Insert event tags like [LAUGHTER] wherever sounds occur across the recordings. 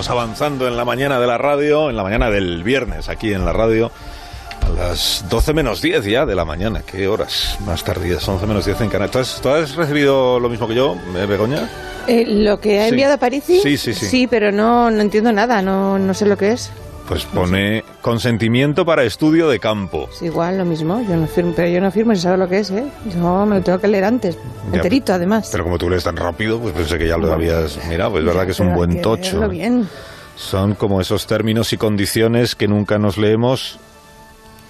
Seguimos avanzando en la mañana de la radio, en la mañana del viernes, aquí en la radio, a las 12 menos 10 ya de la mañana. ¿Qué horas más tardías? 11 menos 10 en Canarias. ¿Tú has, tú has recibido lo mismo que yo, eh, Begoña? Eh, lo que ha Sí. enviado a Parisi. Sí, sí, sí. Sí, pero no, no entiendo nada, no, no sé lo que es. Pues pone consentimiento para estudio de campo. Es igual, lo mismo. Yo no firmo, pero yo no firmo si sabes lo que es, ¿eh? Yo me lo tengo que leer antes. Ya, Enterito, además. Pero como tú lees tan rápido, pues pensé que ya lo habías mirado. Pues es verdad que es un buen tocho. bien. Son como esos términos y condiciones que nunca nos leemos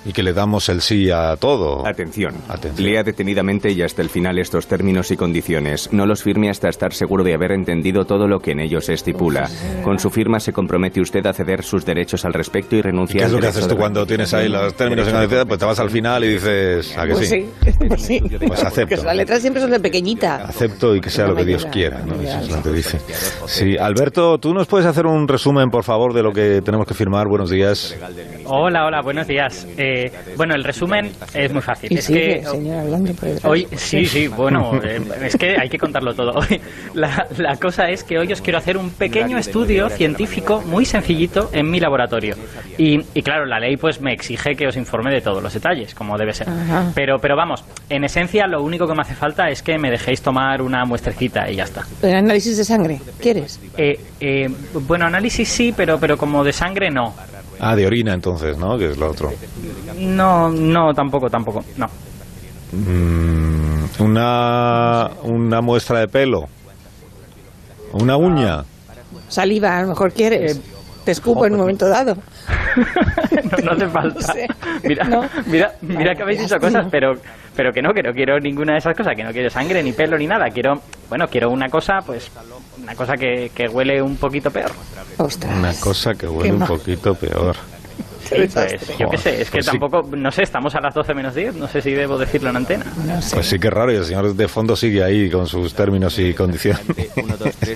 y que le damos el sí a todo. Atención. Atención. Lea detenidamente y hasta el final estos términos y condiciones. No los firme hasta estar seguro de haber entendido todo lo que en ellos se estipula. Con su firma se compromete usted a ceder sus derechos al respecto y ¿Y renuncia ¿Qué es lo que haces tú cuando tienes ahí los términos y condiciones? Pues te vas al final y dices, ¿a que Pues sí? sí, pues [LAUGHS] sí. Pues Porque acepto. las letras siempre son de pequeñita. Acepto y que sea lo que Dios quiera, ¿no? Eso es lo que dice. Sí, Alberto, ¿tú nos puedes hacer un resumen, por favor, de lo que tenemos que firmar? Buenos días. Hola, hola, buenos días. Eh, bueno, el resumen es muy fácil. Y es sigue, que hablando por detrás. hoy, sí, sí, bueno, [LAUGHS] eh, es que hay que contarlo todo. Hoy, la, la cosa es que hoy os quiero hacer un pequeño estudio científico muy sencillito en mi laboratorio. Y, y claro, la ley pues me exige que os informe de todos los detalles, como debe ser. Ajá. Pero, pero vamos, en esencia lo único que me hace falta es que me dejéis tomar una muestrecita y ya está. El análisis de sangre, ¿quieres? Eh, eh, bueno, análisis sí, pero, pero como de sangre no. Ah, de orina, entonces, ¿no? Que es lo otro. No, no, tampoco, tampoco, no. Mm, una, una muestra de pelo. Una uña. Saliva, a lo mejor quieres. Te escupo en un momento dado. [LAUGHS] no, no hace falta. No sé. Mira, No. mira, mira que habéis Qué dicho cosas, pero, pero que no, que no quiero ninguna de esas cosas, que no quiero sangre, ni pelo, ni nada. Quiero, bueno, quiero una cosa, pues, una cosa que, que huele un poquito peor. Ostras. Una cosa que huele un poquito peor. Sí, pues, yo qué sé, es que Pues sí. tampoco, no sé, estamos a las 12 menos 10, no sé si debo decirlo en antena. No sé. Pues sí que raro y el señor de fondo sigue ahí con sus términos y condiciones.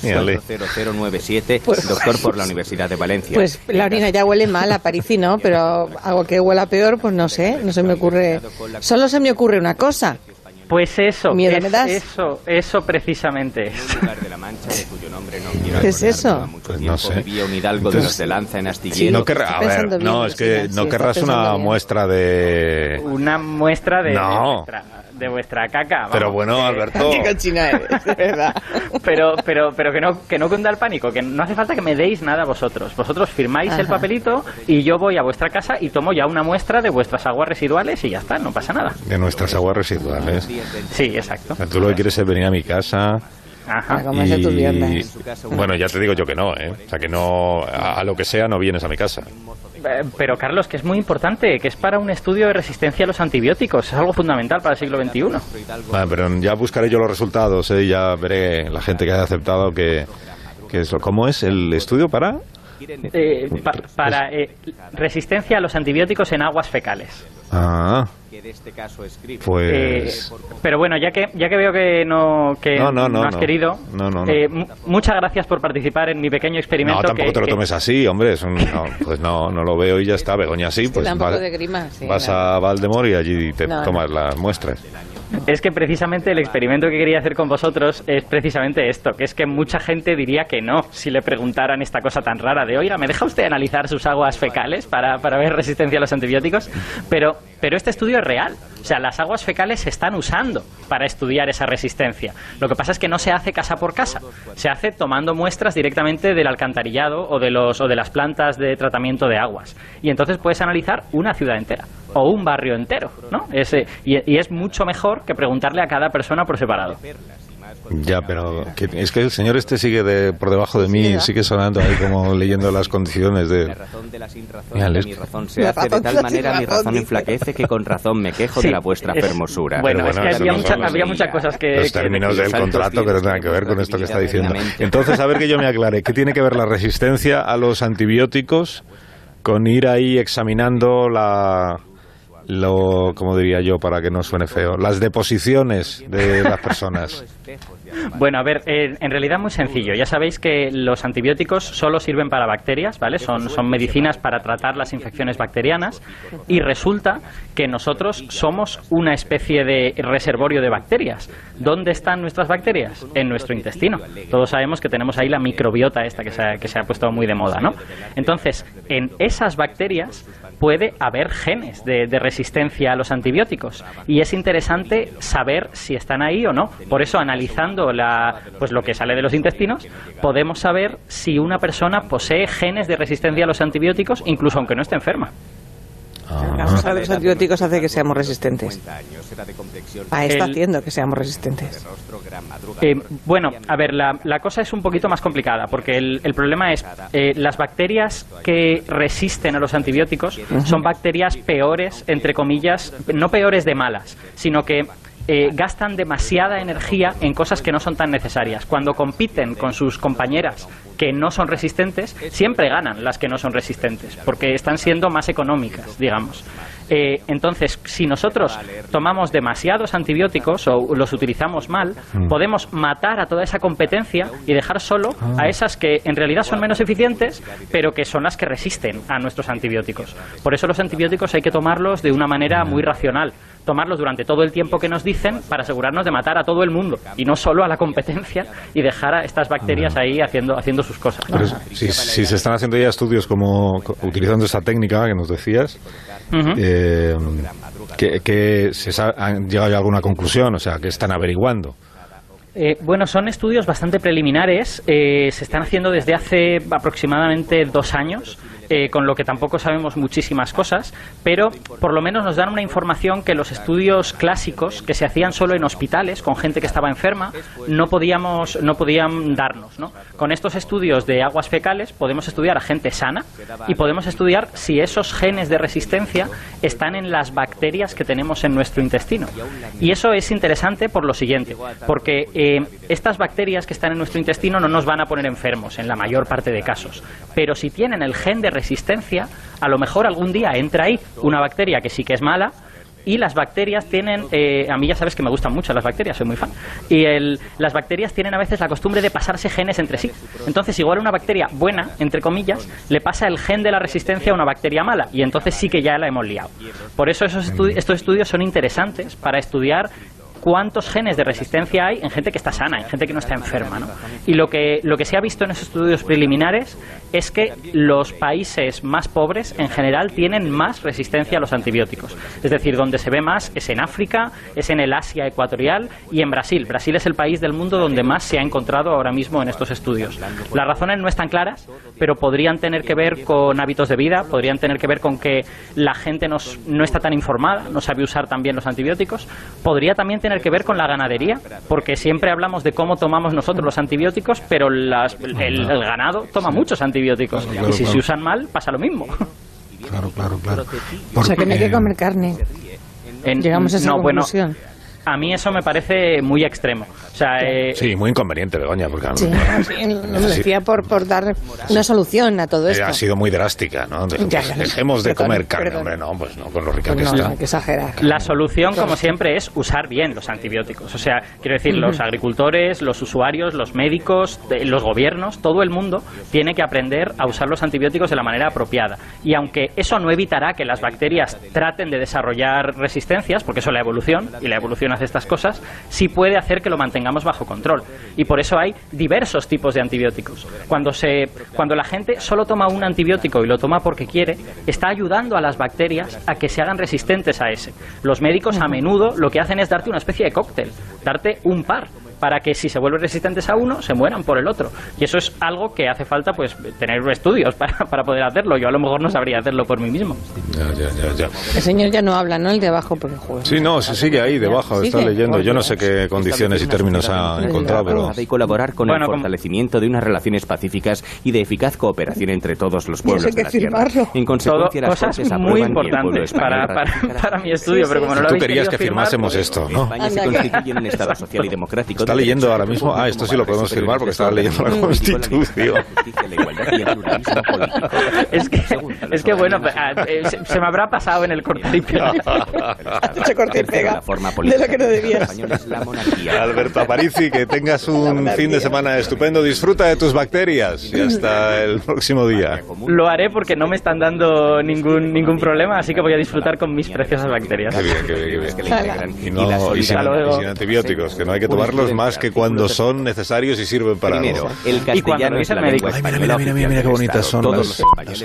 Mírale. [LAUGHS] 123 Pues- doctor por la Universidad de Valencia. Pues la orina ya huele mal, a París no, pero algo que huela peor, pues no sé, no se me ocurre. Solo se me ocurre una cosa. Pues eso, Miedo es- me das. eso, eso precisamente es. ¿Qué es eso? Pues no sé. Vivía un hidalgo de Entonces- los de Lanza en Sí, Astillero. No querrá, a ver, no, es que no querrás una bien. muestra de... Una muestra de, de No. vuestra, de vuestra caca. Pero bueno, que- Alberto... Qué cochina eres, de verdad. pero pero pero que no que no cunda el pánico que no hace falta que me deis nada vosotros vosotros firmáis el papelito y yo voy a vuestra casa y tomo ya una muestra de vuestras aguas residuales y ya está no pasa nada De nuestras aguas residuales. Sí exacto Tú lo que quieres es venir a mi casa ajá tus. Bueno, ya te digo yo que no, ¿eh? O sea, que no... A, a lo que sea no vienes a mi casa. Eh, pero Carlos que es muy importante que es para un estudio de resistencia a los antibióticos es algo fundamental para el siglo XXI Vale, pero ya buscaré yo los resultados, ¿eh? Y ya veré la gente que haya aceptado que... que es lo- ¿Cómo es el estudio para...? Eh, pa- para eh, resistencia a los antibióticos en aguas fecales Ah, este caso escribe. pues... Eh, pero bueno, ya que ya que veo que no que No, no, no, has no. querido, No, no, no. eh, mu- muchas gracias por participar en mi pequeño experimento. No, tampoco que- te lo que- tomes así, hombre. Es un, no, pues no, no lo veo y ya está. Begoña sí, pues vas, de grima, sí, vas a Valdemor y allí te No, no. tomas las muestras. Es que precisamente el experimento que quería hacer con vosotros es precisamente esto, que es que mucha gente diría que no si le preguntaran esta cosa tan rara de, oiga, ¿me deja usted analizar sus aguas fecales para, para ver resistencia a los antibióticos? Pero, pero este estudio es real. O sea, las aguas fecales se están usando para estudiar esa resistencia. Lo que pasa es que no se hace casa por casa. Se hace tomando muestras directamente del alcantarillado o de, los, o de las plantas de tratamiento de aguas. Y entonces puedes analizar una ciudad entera o un barrio entero, ¿no? Ese, y, y es mucho mejor que preguntarle a cada persona por separado. Ya, pero que- es que el señor este sigue de, por debajo de mí, sigue sonando ahí como [LAUGHS] leyendo las condiciones de... La razón de la sin razón, Mira, mi razón se La hace de razón de tal manera mi razón, enflaquece que con razón me quejo Sí, de la vuestra es- fermosura. Bueno, Pero es bueno, que había, no mucha- son había los- muchas cosas que... los términos que- del contrato que no tengan que ver con esto que está diciendo. [LAUGHS] Entonces, a ver que yo me aclare, ¿qué tiene que ver la resistencia a los antibióticos con ir ahí examinando la lo como diría yo para que no suene feo las deposiciones de las personas [LAUGHS] Bueno, a ver, eh, en realidad muy sencillo. Ya sabéis que los antibióticos solo sirven para bacterias, ¿vale? Son, son medicinas para tratar las infecciones bacterianas y resulta que nosotros somos una especie de reservorio de bacterias. ¿Dónde están nuestras bacterias? En nuestro intestino. Todos sabemos que tenemos ahí la microbiota esta que se ha, que se ha puesto muy de moda, ¿no? Entonces, en esas bacterias puede haber genes de, de resistencia a los antibióticos y es interesante saber si están ahí o no. Por eso, analizando la, pues lo que sale de los intestinos, podemos saber si una persona posee genes de resistencia a los antibióticos, incluso aunque no esté enferma. La causa de los antibióticos hace que seamos resistentes. Ah, está El- haciendo que seamos resistentes. Eh, bueno, a ver, la, la cosa es un poquito más complicada, porque el, el problema es eh, las bacterias que resisten a los antibióticos son bacterias peores, entre comillas, no peores de malas, sino que eh, gastan demasiada energía en cosas que no son tan necesarias. Cuando compiten con sus compañeras que no son resistentes, siempre ganan las que no son resistentes, porque están siendo más económicas, digamos. Eh, entonces, si nosotros tomamos demasiados antibióticos o los utilizamos mal, podemos matar a toda esa competencia y dejar solo a esas que en realidad son menos eficientes, pero que son las que resisten a nuestros antibióticos. Por eso los antibióticos hay que tomarlos de una manera muy racional. Tomarlos durante todo el tiempo que nos dicen para asegurarnos de matar a todo el mundo y no solo a la competencia y dejar a estas bacterias ahí haciendo, haciendo sus cosas. Pero si, si se están haciendo ya estudios como co- utilizando esta técnica que nos decías, eh, que, que se han llegado ya a alguna conclusión, o sea, que están averiguando. Eh, bueno, son estudios bastante preliminares. eh, se están haciendo desde hace aproximadamente dos años. Eh, con lo que tampoco sabemos muchísimas cosas, pero por lo menos nos dan una información que los estudios clásicos que se hacían solo en hospitales con gente que estaba enferma no podíamos no podían darnos, ¿no? Con estos estudios de aguas fecales podemos estudiar a gente sana y podemos estudiar si esos genes de resistencia están en las bacterias que tenemos en nuestro intestino. Y eso es interesante por lo siguiente, porque eh, estas bacterias que están en nuestro intestino no nos van a poner enfermos en la mayor parte de casos, pero si tienen el gen de resistencia, a lo mejor algún día entra ahí una bacteria que sí que es mala y las bacterias tienen, eh, a mí ya sabes que me gustan mucho las bacterias, soy muy fan, y el- las bacterias tienen a veces la costumbre de pasarse genes entre sí. Entonces, igual una bacteria buena, entre comillas, le pasa el gen de la resistencia a una bacteria mala, y entonces sí que ya la hemos liado. Por eso esos estos estudios son interesantes para estudiar cuántos genes de resistencia hay en gente que está sana, en gente que no está enferma. ¿no? Y lo que, lo que se ha visto en esos estudios preliminares es que los países más pobres en general tienen más resistencia a los antibióticos. Es decir, donde se ve más es en África, es en el Asia ecuatorial y en Brasil. Brasil es el país del mundo donde más se ha encontrado ahora mismo en estos estudios. Las razones no están claras, pero podrían tener que ver con hábitos de vida, podrían tener que ver con que la gente nos- no está tan informada, no sabe usar tan bien los antibióticos, podría también tener que ver con la ganadería, porque siempre hablamos de cómo tomamos nosotros los antibióticos, pero las- el, el ganado toma muchos antibióticos Claro, y si claro. se usan mal pasa lo mismo. Claro, claro, claro. O sea que no hay que comer carne. En- Llegamos a esa no, bueno, conclusión. A mí eso me parece muy extremo. O sea, eh, Sí, muy inconveniente, Begoña, porque Sí, sí, lo decía por, por dar una solución a todo eh, esto. ha sido muy drástica, ¿no? De- Ya, ya. Dejemos de Perdón, comer carne, perdón. hombre, no, pues no, con lo rica Pues que no, está. no hay que exagerar. La solución, como siempre, es usar bien los antibióticos. O sea, quiero decir, los agricultores, los usuarios, los médicos, de- los gobiernos, todo el mundo tiene que aprender a usar los antibióticos de la manera apropiada. Y aunque eso no evitará que las bacterias traten de desarrollar resistencias, porque eso es la evolución, y la evolución hace estas cosas, sí puede hacer que lo mantengamos bajo control. Y por eso hay diversos tipos de antibióticos. Cuando, se, cuando la gente solo toma un antibiótico y lo toma porque quiere, está ayudando a las bacterias a que se hagan resistentes a ese. Los médicos a menudo lo que hacen es darte una especie de cóctel, darte un par para que si se vuelven resistentes a uno, se mueran por el otro. Y eso es algo que hace falta pues tener estudios [LAUGHS] para, para poder hacerlo. Yo a lo mejor no sabría hacerlo por mí mismo. Ya, ya, ya, ya. El señor ya no habla, ¿no? El de abajo, porque juega. Sí, no, se sigue ahí debajo, está Sigue. leyendo. Yo no sé qué condiciones y términos ha encontrado, pero... y colaborar con Bueno, el fortalecimiento de unas relaciones pacíficas y de eficaz cooperación entre todos los pueblos hay de que la Tierra. firmarlo. En Todo consecuencia, las cosas muy importantes para, para, para mi estudio, Sí, pero como no lo Tú querías que firmar, firmásemos pues- esto, ¿no? España se Anda, constituye en un Estado social y democrático Está leyendo ahora mismo. Ah, esto sí lo podemos firmar porque estaba leyendo la Constitución. es que, es que bueno, ah, eh, se, se me habrá pasado en el cortar y. Mucho corte y [LAUGHS] pega. De lo que no debías. Alberto Aparici, que tengas un fin de semana estupendo. Disfruta de tus bacterias y hasta el próximo día. Lo haré porque no me están dando ningún ningún problema, así que voy a disfrutar con mis preciosas bacterias. Qué bien, qué bien, qué bien. Y, no, y sin, Hasta luego. y sin antibióticos, que no hay que tomarlos más que cuando son necesarios y sirven para Primero, algo. el Y cuando castellano es revisa la el médico. Ay, mira, mira, española mira, mira qué bonitas son las- los españoles